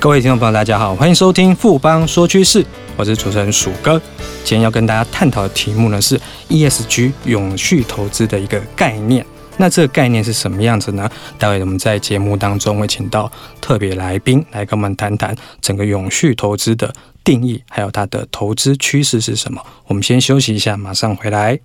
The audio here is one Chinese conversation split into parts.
各位听众朋友，大家好，欢迎收听富邦说趋势，我是主持人鼠哥。今天要跟大家探讨的题目呢是 ESG 永续投资的一个概念。那这个概念是什么样子呢？待会我们在节目当中会请到特别来宾来跟我们谈谈整个永续投资的定义，还有它的投资趋势是什么。我们先休息一下，马上回来。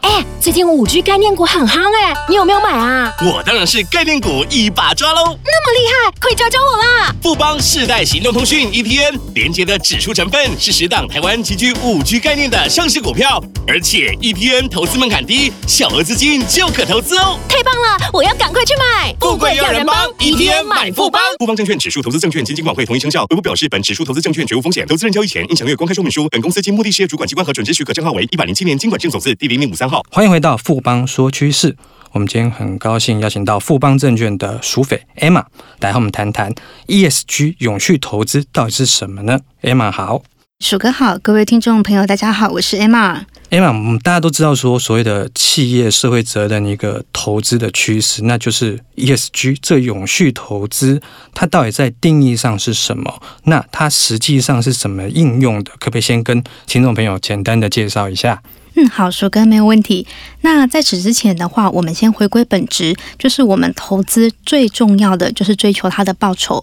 哎、欸，最近五 G 概念股很夯哎，你有没有买啊？我当然是概念股一把抓喽！那么厉害，快教教我啦！富邦世代行动通讯 ETN 连接的指数成分是十档台湾极具五 G 概念的上市股票，而且 ETN 投资门槛低，小额资金就可投资哦！太棒了，我要赶快去买！富贵要人帮，ETN 买富邦。富邦证券指数投资证券基金管会同意生效，微不表示本指数投资证券绝无风险，投资人交易前应详阅公开说明书。本公司经目的事业主管机关核准之许可证号为一百零七年金管证总字第零零五三号。欢迎回到富邦说趋势，我们今天很高兴邀请到富邦证券的鼠匪 Emma 来和我们谈谈 ESG 永续投资到底是什么呢？Emma 好，鼠哥好，各位听众朋友大家好，我是 Emma。Emma，我们大家都知道说，所谓的企业社会责任一个投资的趋势，那就是 ESG 这永续投资，它到底在定义上是什么？那它实际上是怎么应用的？可不可以先跟听众朋友简单的介绍一下？嗯，好，鼠哥没有问题。那在此之前的话，我们先回归本质，就是我们投资最重要的就是追求它的报酬。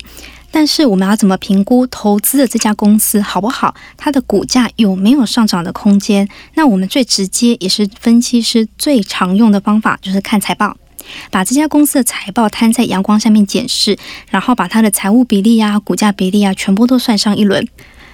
但是我们要怎么评估投资的这家公司好不好？它的股价有没有上涨的空间？那我们最直接也是分析师最常用的方法，就是看财报，把这家公司的财报摊在阳光下面检视，然后把它的财务比例啊、股价比例啊，全部都算上一轮。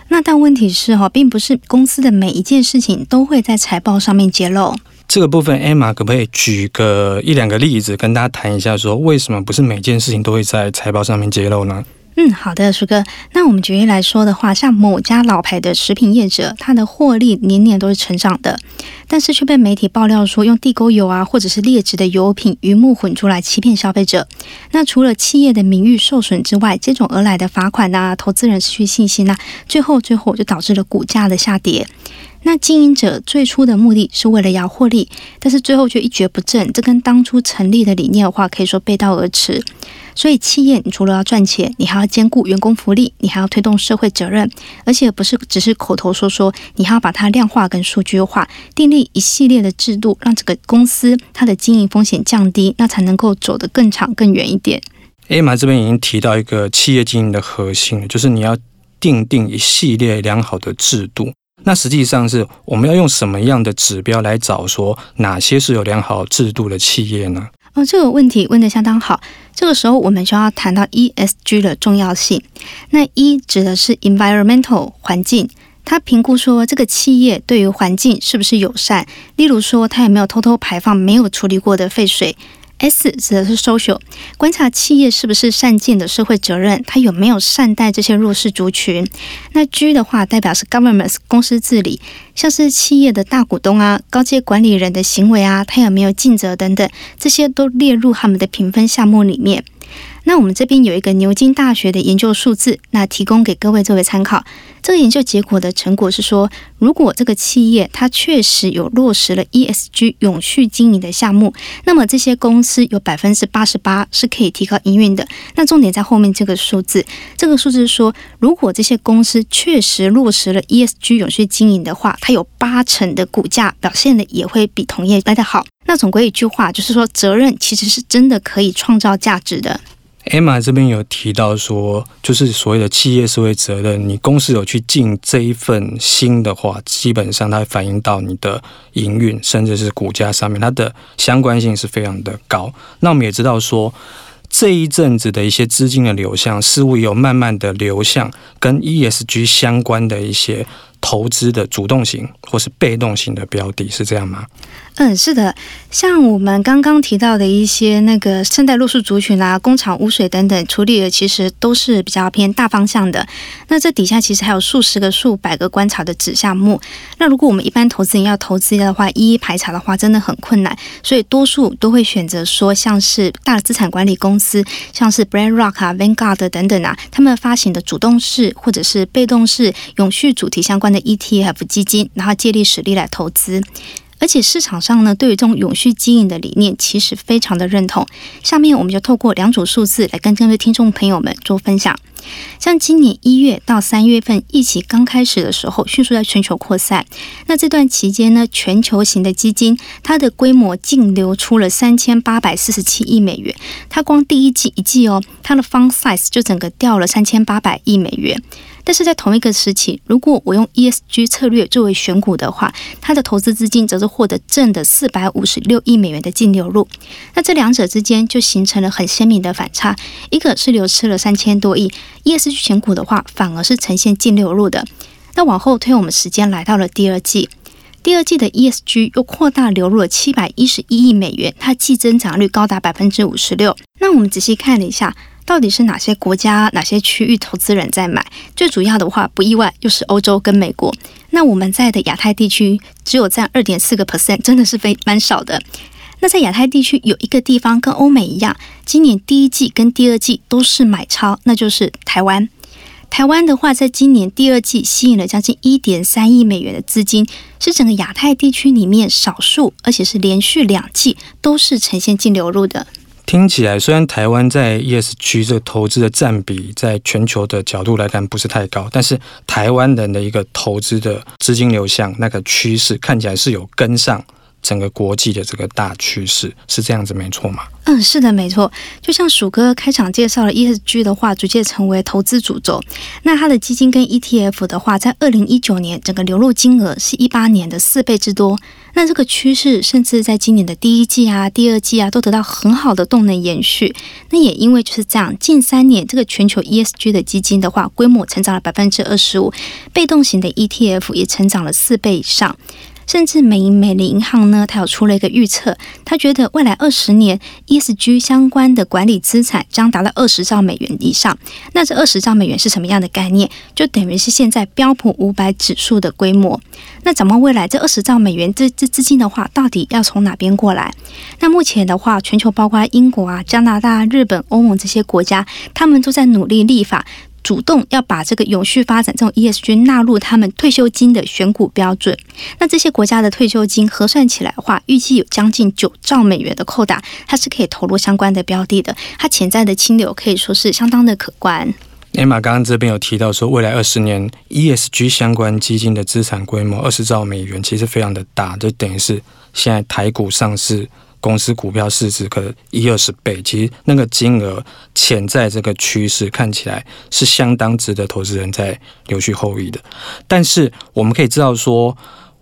那但问题是哈，并不是公司的每一件事情都会在财报上面揭露。这个部分，Emma 可不可以举个一两个例子，跟大家谈一下，说为什么不是每件事情都会在财报上面揭露呢？嗯，好的，鼠哥。那我们举例来说的话，像某家老牌的食品业者，它的获利年年都是成长的，但是却被媒体爆料说用地沟油啊，或者是劣质的油品鱼目混珠来欺骗消费者。那除了企业的名誉受损之外，接踵而来的罚款啊，投资人失去信心啊，最后最后就导致了股价的下跌。那经营者最初的目的是为了要获利，但是最后却一蹶不振，这跟当初成立的理念的话，可以说背道而驰。所以，企业你除了要赚钱，你还要兼顾员工福利，你还要推动社会责任，而且不是只是口头说说，你还要把它量化跟数据化，订立一系列的制度，让这个公司它的经营风险降低，那才能够走得更长更远一点。AM 这边已经提到一个企业经营的核心，就是你要订定一系列良好的制度。那实际上是我们要用什么样的指标来找说哪些是有良好制度的企业呢？哦，这个问题问的相当好。这个时候我们就要谈到 ESG 的重要性。那一指的是 environmental 环境，它评估说这个企业对于环境是不是友善，例如说它有没有偷偷排放没有处理过的废水。S 指的是 social，观察企业是不是善尽的社会责任，它有没有善待这些弱势族群。那 G 的话代表是 government 公司治理，像是企业的大股东啊、高阶管理人的行为啊，他有没有尽责等等，这些都列入他们的评分项目里面。那我们这边有一个牛津大学的研究数字，那提供给各位作为参考。这个研究结果的成果是说，如果这个企业它确实有落实了 ESG 永续经营的项目，那么这些公司有百分之八十八是可以提高营运的。那重点在后面这个数字，这个数字是说，如果这些公司确实落实了 ESG 永续经营的话，它有八成的股价表现的也会比同业来得好。那总归一句话就是说，责任其实是真的可以创造价值的。Emma 这边有提到说，就是所谓的企业社会责任，你公司有去尽这一份心的话，基本上它反映到你的营运，甚至是股价上面，它的相关性是非常的高。那我们也知道说，这一阵子的一些资金的流向，似乎有慢慢的流向跟 ESG 相关的一些投资的主动型或是被动型的标的，是这样吗？嗯，是的，像我们刚刚提到的一些那个善待弱势族群啊、工厂污水等等处理的，其实都是比较偏大方向的。那这底下其实还有数十个、数百个观察的子项目。那如果我们一般投资人要投资的话，一一排查的话，真的很困难。所以多数都会选择说，像是大资产管理公司，像是 BlackRock 啊、Vanguard 等等啊，他们发行的主动式或者是被动式永续主题相关的 ETF 基金，然后借力使力来投资。而且市场上呢，对于这种永续经营的理念，其实非常的认同。下面我们就透过两组数字来跟各位听众朋友们做分享。像今年一月到三月份，疫情刚开始的时候，迅速在全球扩散。那这段期间呢，全球型的基金它的规模净流出了三千八百四十七亿美元。它光第一季一季哦，它的 fund size 就整个掉了三千八百亿美元。但是在同一个时期，如果我用 ESG 策略作为选股的话，它的投资资金则是获得正的四百五十六亿美元的净流入。那这两者之间就形成了很鲜明的反差，一个是流失了三千多亿，ESG 选股的话反而是呈现净流入的。那往后推，我们时间来到了第二季，第二季的 ESG 又扩大流入了七百一十一亿美元，它季增长率高达百分之五十六。那我们仔细看了一下。到底是哪些国家、哪些区域投资人在买？最主要的话，不意外又是欧洲跟美国。那我们在的亚太地区只有占二点四个 percent，真的是非蛮少的。那在亚太地区有一个地方跟欧美一样，今年第一季跟第二季都是买超，那就是台湾。台湾的话，在今年第二季吸引了将近一点三亿美元的资金，是整个亚太地区里面少数，而且是连续两季都是呈现净流入的。听起来，虽然台湾在 ESG 这个投资的占比，在全球的角度来看不是太高，但是台湾人的一个投资的资金流向那个趋势，看起来是有跟上。整个国际的这个大趋势是这样子，没错吗？嗯，是的，没错。就像鼠哥开场介绍了 ESG 的话，逐渐成为投资主轴。那它的基金跟 ETF 的话，在二零一九年整个流入金额是一八年的四倍之多。那这个趋势甚至在今年的第一季啊、第二季啊，都得到很好的动能延续。那也因为就是这样，近三年这个全球 ESG 的基金的话，规模成长了百分之二十五，被动型的 ETF 也成长了四倍以上。甚至美银美林银行呢，它有出了一个预测，他觉得未来二十年 ESG 相关的管理资产将达到二十兆美元以上。那这二十兆美元是什么样的概念？就等于是现在标普五百指数的规模。那展望未来这二十兆美元这这资金的话，到底要从哪边过来？那目前的话，全球包括英国啊、加拿大、日本、欧盟这些国家，他们都在努力立法。主动要把这个永续发展这种 ESG 纳入他们退休金的选股标准。那这些国家的退休金核算起来的话，预计有将近九兆美元的扣打，它是可以投入相关的标的的。它潜在的清流可以说是相当的可观。艾玛刚刚这边有提到说，未来二十年 ESG 相关基金的资产规模二十兆美元，其实非常的大，就等于是现在台股上市。公司股票市值可一二十倍，其实那个金额潜在这个趋势看起来是相当值得投资人在留续后益的。但是我们可以知道说，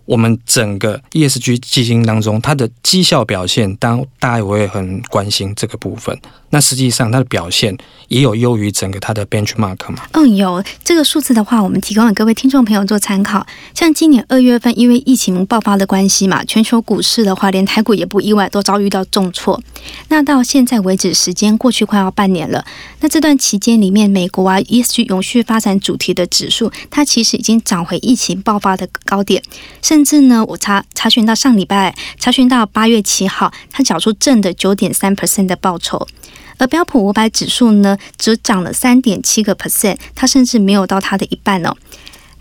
我们整个 ESG 基金当中，它的绩效表现，当大家也会很关心这个部分。那实际上它的表现也有优于整个它的 benchmark 吗？嗯，有这个数字的话，我们提供给各位听众朋友做参考。像今年二月份，因为疫情爆发的关系嘛，全球股市的话，连台股也不意外，都遭遇到重挫。那到现在为止，时间过去快要半年了。那这段期间里面，美国啊 ESG 永续发展主题的指数，它其实已经涨回疫情爆发的高点。甚至呢，我查查询到上礼拜，查询到八月七号，它缴出正的九点三 percent 的报酬。而标普五百指数呢，只涨了三点七个 percent，它甚至没有到它的一半哦。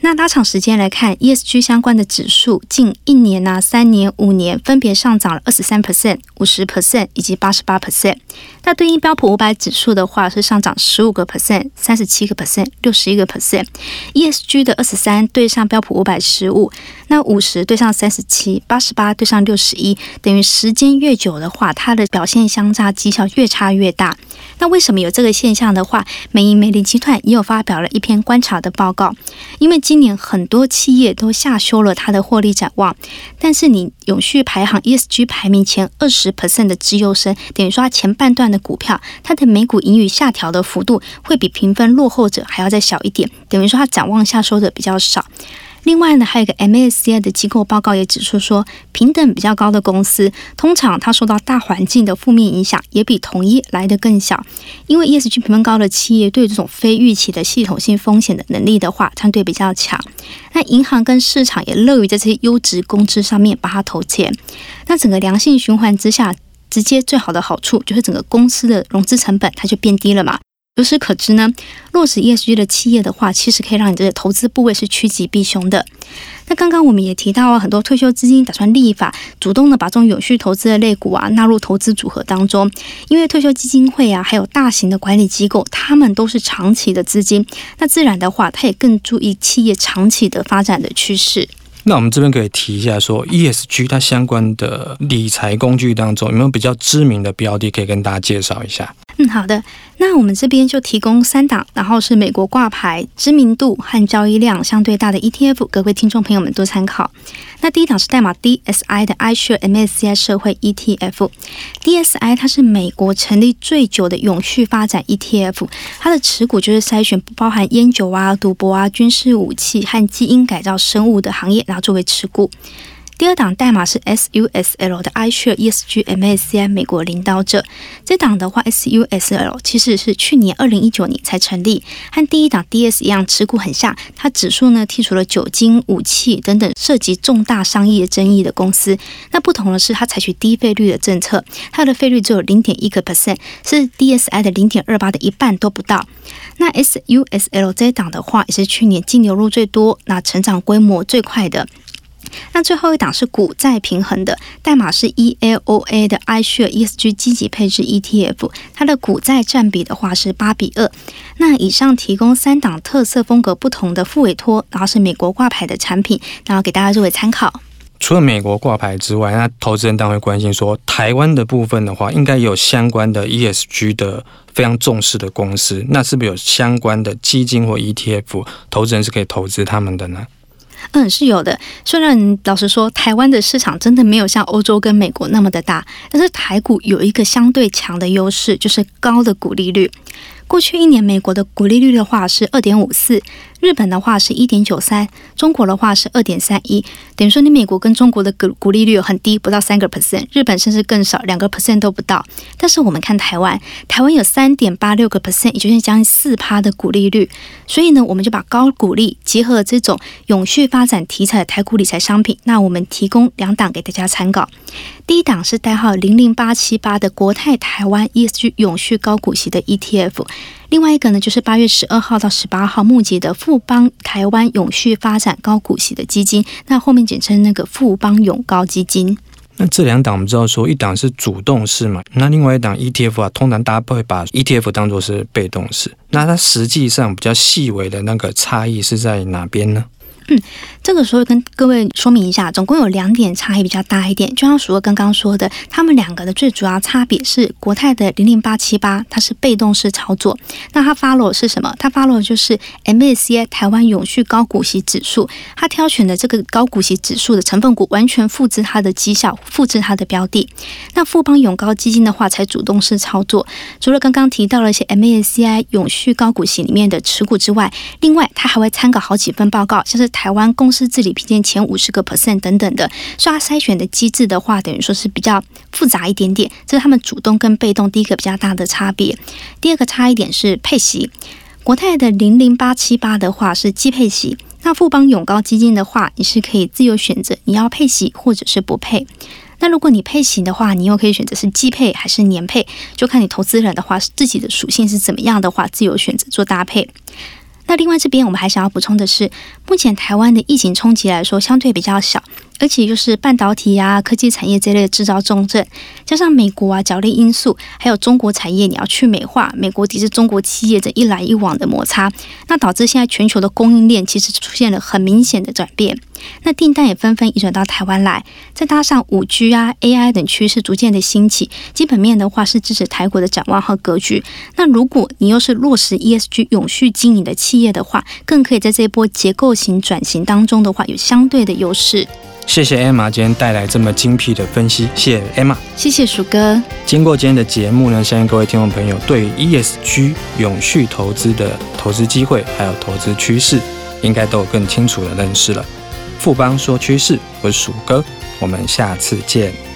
那拉长时间来看，ESG 相关的指数近一年呐、三年、五年分别上涨了二十三 percent、五十 percent 以及八十八 percent。那对应标普五百指数的话，是上涨十五个 percent、三十七个 percent、六十一个 percent。ESG 的二十三对上标普五百十五，那五十对上三十七，八十八对上六十一，等于时间越久的话，它的表现相差绩效越差越大。那为什么有这个现象的话，美银美林集团也有发表了一篇观察的报告，因为。今年很多企业都下修了它的获利展望，但是你永续排行 ESG 排名前二十 percent 的资优生，等于说它前半段的股票，它的每股盈余下调的幅度会比评分落后者还要再小一点，等于说它展望下收的比较少。另外呢，还有一个 MSCI 的机构报告也指出说，评等比较高的公司，通常它受到大环境的负面影响，也比统一来得更小。因为 ESG 评分高的企业，对这种非预期的系统性风险的能力的话，相对比较强。那银行跟市场也乐于在这些优质公司上面把它投钱。那整个良性循环之下，直接最好的好处就是整个公司的融资成本它就变低了嘛。由此可知呢，落实 ESG 的企业的话，其实可以让你的投资部位是趋吉避凶的。那刚刚我们也提到啊，很多退休资金打算立法，主动的把这种永续投资的类股啊纳入投资组合当中，因为退休基金会啊，还有大型的管理机构，他们都是长期的资金，那自然的话，他也更注意企业长期的发展的趋势。那我们这边可以提一下，说 ESG 它相关的理财工具当中，有没有比较知名的标的可以跟大家介绍一下？嗯，好的。那我们这边就提供三档，然后是美国挂牌、知名度和交易量相对大的 ETF，各位听众朋友们多参考。那第一档是代码 DSI 的 i s h a r e MSCI 社会 ETF。DSI 它是美国成立最久的永续发展 ETF，它的持股就是筛选不包含烟酒啊、赌博啊、军事武器和基因改造生物的行业，然后作为持股。第二档代码是 SUSL 的 iShares ESG MSCI 美国领导者，这档的话 SUSL 其实是去年二零一九年才成立，和第一档 DS 一样，持股很像。它指数呢剔除了酒精、武器等等涉及重大商业争议的公司。那不同的是，它采取低费率的政策，它的费率只有零点一个 percent，是 DSI 的零点二八的一半都不到。那 SUSL 这档的话，也是去年净流入最多，那成长规模最快的。那最后一档是股债平衡的，代码是 ELOA 的 iShare ESG 积极配置 ETF，它的股债占比的话是八比二。那以上提供三档特色风格不同的副委托，然后是美国挂牌的产品，然后给大家作为参考。除了美国挂牌之外，那投资人当然会关心说，台湾的部分的话，应该有相关的 ESG 的非常重视的公司，那是不是有相关的基金或 ETF，投资人是可以投资他们的呢？嗯，是有的。虽然老实说，台湾的市场真的没有像欧洲跟美国那么的大，但是台股有一个相对强的优势，就是高的股利率。过去一年，美国的股利率的话是二点五四。日本的话是一点九三，中国的话是二点三一，等于说你美国跟中国的股股利率很低，不到三个 percent，日本甚至更少，两个 percent 都不到。但是我们看台湾，台湾有三点八六个 percent，也就是将近四趴的股利率。所以呢，我们就把高股利结合这种永续发展题材的台股理财商品，那我们提供两档给大家参考。第一档是代号零零八七八的国泰台湾 ESG 永续高股息的 ETF。另外一个呢，就是八月十二号到十八号募集的富邦台湾永续发展高股息的基金，那后面简称那个富邦永高基金。那这两档我们知道说，一档是主动式嘛，那另外一档 ETF 啊，通常大家不会把 ETF 当做是被动式，那它实际上比较细微的那个差异是在哪边呢？嗯，这个时候跟各位说明一下，总共有两点差异比较大一点。就像鼠哥刚刚说的，他们两个的最主要差别是，国泰的零零八七八它是被动式操作，那它 follow 是什么？它 follow 就是 MSCI 台湾永续高股息指数，它挑选的这个高股息指数的成分股完全复制它的绩效，复制它的标的。那富邦永高基金的话，才主动式操作，除了刚刚提到了一些 MSCI 永续高股息里面的持股之外，另外它还会参考好几份报告，像是。台湾公司治理评鉴前五十个 percent 等等的，所以它筛选的机制的话，等于说是比较复杂一点点。这是他们主动跟被动第一个比较大的差别。第二个差一点是配息，国泰的零零八七八的话是基配息，那富邦永高基金的话，你是可以自由选择你要配息或者是不配。那如果你配息的话，你又可以选择是季配还是年配，就看你投资人的话自己的属性是怎么样的话，自由选择做搭配。那另外这边我们还想要补充的是，目前台湾的疫情冲击来说相对比较小。而且就是半导体啊、科技产业这类的制造重镇，加上美国啊角力因素，还有中国产业你要去美化，美国抵制中国企业这一来一往的摩擦，那导致现在全球的供应链其实出现了很明显的转变，那订单也纷纷移转到台湾来，再搭上五 G 啊、AI 等趋势逐渐的兴起，基本面的话是支持台股的展望和格局。那如果你又是落实 ESG 永续经营的企业的话，更可以在这一波结构型转型当中的话有相对的优势。谢谢 Emma 今天带来这么精辟的分析，谢谢 Emma，谢谢鼠哥。经过今天的节目呢，相信各位听众朋友对于 ESG 永续投资的投资机会还有投资趋势，应该都有更清楚的认识了。富邦说趋势，我是鼠哥，我们下次见。